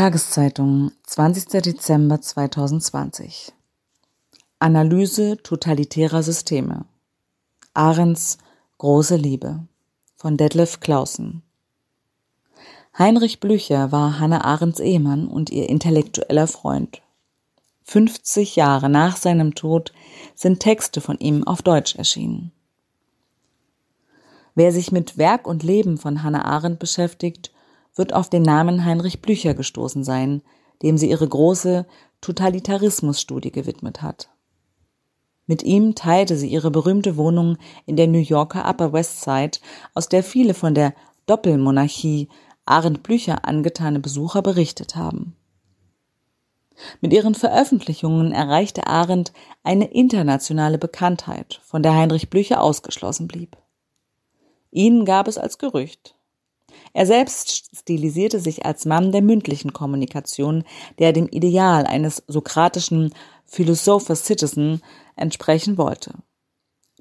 Tageszeitung, 20. Dezember 2020. Analyse totalitärer Systeme. Arends große Liebe von Detlef Clausen. Heinrich Blücher war Hannah Arendts Ehemann und ihr intellektueller Freund. 50 Jahre nach seinem Tod sind Texte von ihm auf Deutsch erschienen. Wer sich mit Werk und Leben von Hannah Arendt beschäftigt, wird auf den Namen Heinrich Blücher gestoßen sein, dem sie ihre große Totalitarismusstudie gewidmet hat. Mit ihm teilte sie ihre berühmte Wohnung in der New Yorker Upper West Side, aus der viele von der Doppelmonarchie Arendt Blücher angetane Besucher berichtet haben. Mit ihren Veröffentlichungen erreichte Arendt eine internationale Bekanntheit, von der Heinrich Blücher ausgeschlossen blieb. Ihn gab es als Gerücht. Er selbst stilisierte sich als Mann der mündlichen Kommunikation, der dem Ideal eines sokratischen Philosopher Citizen entsprechen wollte.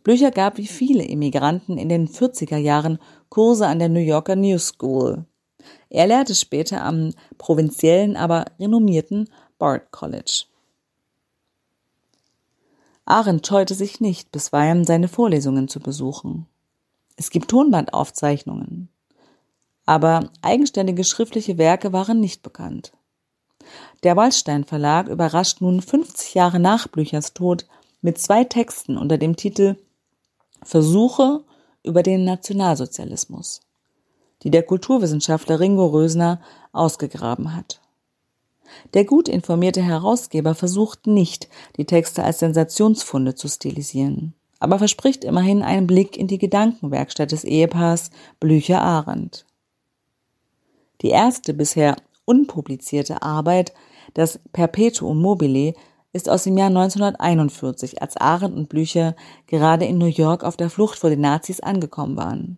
Blücher gab wie viele Immigranten in den 40er Jahren Kurse an der New Yorker New School. Er lehrte später am provinziellen, aber renommierten Bard College. Arendt scheute sich nicht, bisweilen seine Vorlesungen zu besuchen. Es gibt Tonbandaufzeichnungen aber eigenständige schriftliche Werke waren nicht bekannt. Der Waldstein Verlag überrascht nun 50 Jahre nach Blüchers Tod mit zwei Texten unter dem Titel Versuche über den Nationalsozialismus, die der Kulturwissenschaftler Ringo Rösner ausgegraben hat. Der gut informierte Herausgeber versucht nicht, die Texte als Sensationsfunde zu stilisieren, aber verspricht immerhin einen Blick in die Gedankenwerkstatt des Ehepaars Blücher-Arendt. Die erste bisher unpublizierte Arbeit, das Perpetuum mobile, ist aus dem Jahr 1941, als Arendt und Blücher gerade in New York auf der Flucht vor den Nazis angekommen waren.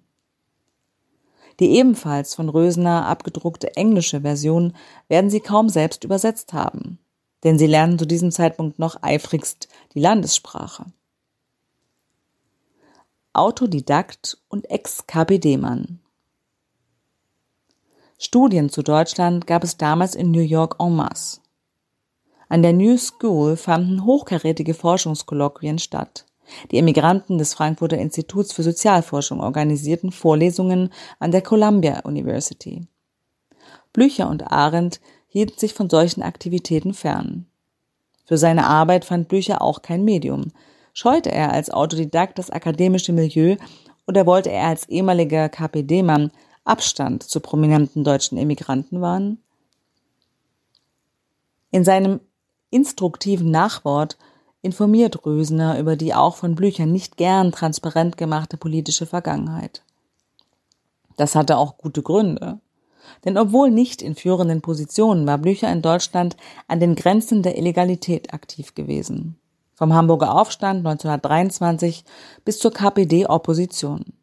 Die ebenfalls von Rösner abgedruckte englische Version werden sie kaum selbst übersetzt haben, denn sie lernen zu diesem Zeitpunkt noch eifrigst die Landessprache. Autodidakt und Ex-KPD-Mann Studien zu Deutschland gab es damals in New York en masse. An der New School fanden hochkarätige Forschungskolloquien statt. Die Emigranten des Frankfurter Instituts für Sozialforschung organisierten Vorlesungen an der Columbia University. Blücher und Arendt hielten sich von solchen Aktivitäten fern. Für seine Arbeit fand Blücher auch kein Medium. Scheute er als Autodidakt das akademische Milieu oder wollte er als ehemaliger KPD-Mann Abstand zu prominenten deutschen Emigranten waren? In seinem instruktiven Nachwort informiert Rösner über die auch von Blüchern nicht gern transparent gemachte politische Vergangenheit. Das hatte auch gute Gründe. Denn obwohl nicht in führenden Positionen war Blücher in Deutschland an den Grenzen der Illegalität aktiv gewesen. Vom Hamburger Aufstand 1923 bis zur KPD-Opposition.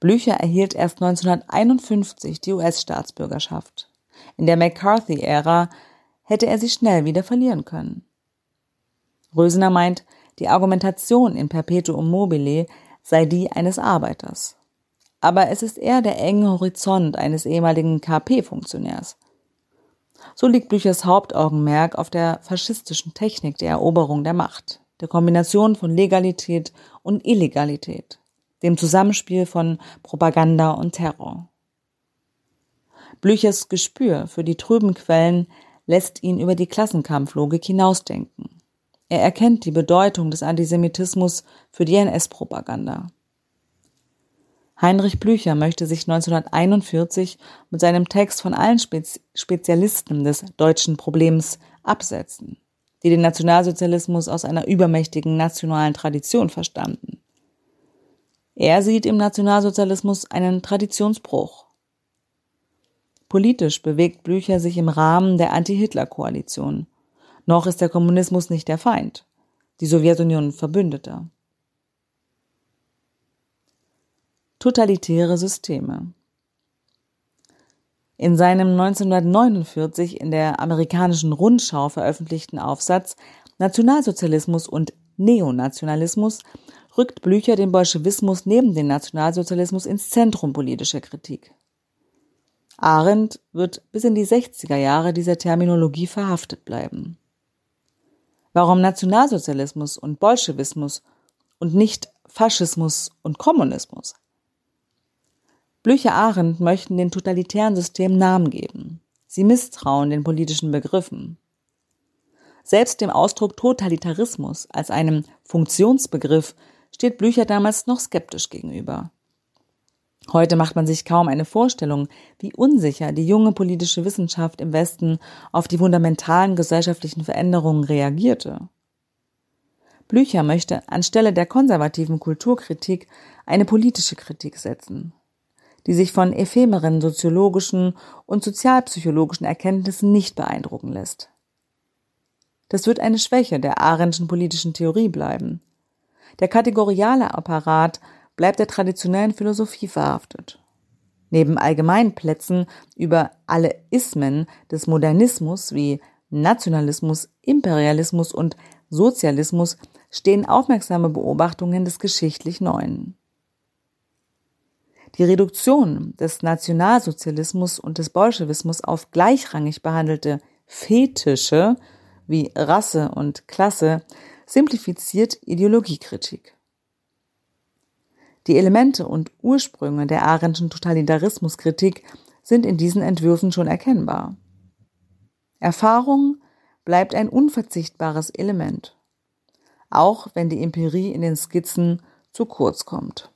Blücher erhielt erst 1951 die US-Staatsbürgerschaft. In der McCarthy-Ära hätte er sie schnell wieder verlieren können. Rösener meint, die Argumentation in Perpetuum mobile sei die eines Arbeiters. Aber es ist eher der enge Horizont eines ehemaligen KP-Funktionärs. So liegt Blüchers Hauptaugenmerk auf der faschistischen Technik der Eroberung der Macht, der Kombination von Legalität und Illegalität dem Zusammenspiel von Propaganda und Terror. Blüchers Gespür für die trüben Quellen lässt ihn über die Klassenkampflogik hinausdenken. Er erkennt die Bedeutung des Antisemitismus für die NS-Propaganda. Heinrich Blücher möchte sich 1941 mit seinem Text von allen Spez Spezialisten des deutschen Problems absetzen, die den Nationalsozialismus aus einer übermächtigen nationalen Tradition verstanden. Er sieht im Nationalsozialismus einen Traditionsbruch. Politisch bewegt Blücher sich im Rahmen der Anti-Hitler-Koalition. Noch ist der Kommunismus nicht der Feind, die Sowjetunion Verbündeter. Totalitäre Systeme In seinem 1949 in der amerikanischen Rundschau veröffentlichten Aufsatz Nationalsozialismus und Neonationalismus rückt Blücher den Bolschewismus neben den Nationalsozialismus ins Zentrum politischer Kritik. Arendt wird bis in die 60er Jahre dieser Terminologie verhaftet bleiben. Warum Nationalsozialismus und Bolschewismus und nicht Faschismus und Kommunismus? Blücher Arendt möchten den totalitären Systemen Namen geben. Sie misstrauen den politischen Begriffen. Selbst dem Ausdruck Totalitarismus als einem Funktionsbegriff steht Blücher damals noch skeptisch gegenüber. Heute macht man sich kaum eine Vorstellung, wie unsicher die junge politische Wissenschaft im Westen auf die fundamentalen gesellschaftlichen Veränderungen reagierte. Blücher möchte anstelle der konservativen Kulturkritik eine politische Kritik setzen die sich von ephemeren soziologischen und sozialpsychologischen Erkenntnissen nicht beeindrucken lässt. Das wird eine Schwäche der Arendtschen politischen Theorie bleiben. Der kategoriale Apparat bleibt der traditionellen Philosophie verhaftet. Neben Allgemeinplätzen über alle Ismen des Modernismus wie Nationalismus, Imperialismus und Sozialismus stehen aufmerksame Beobachtungen des geschichtlich Neuen. Die Reduktion des Nationalsozialismus und des Bolschewismus auf gleichrangig behandelte Fetische wie Rasse und Klasse simplifiziert Ideologiekritik. Die Elemente und Ursprünge der Arendtschen Totalitarismuskritik sind in diesen Entwürfen schon erkennbar. Erfahrung bleibt ein unverzichtbares Element, auch wenn die Empirie in den Skizzen zu kurz kommt.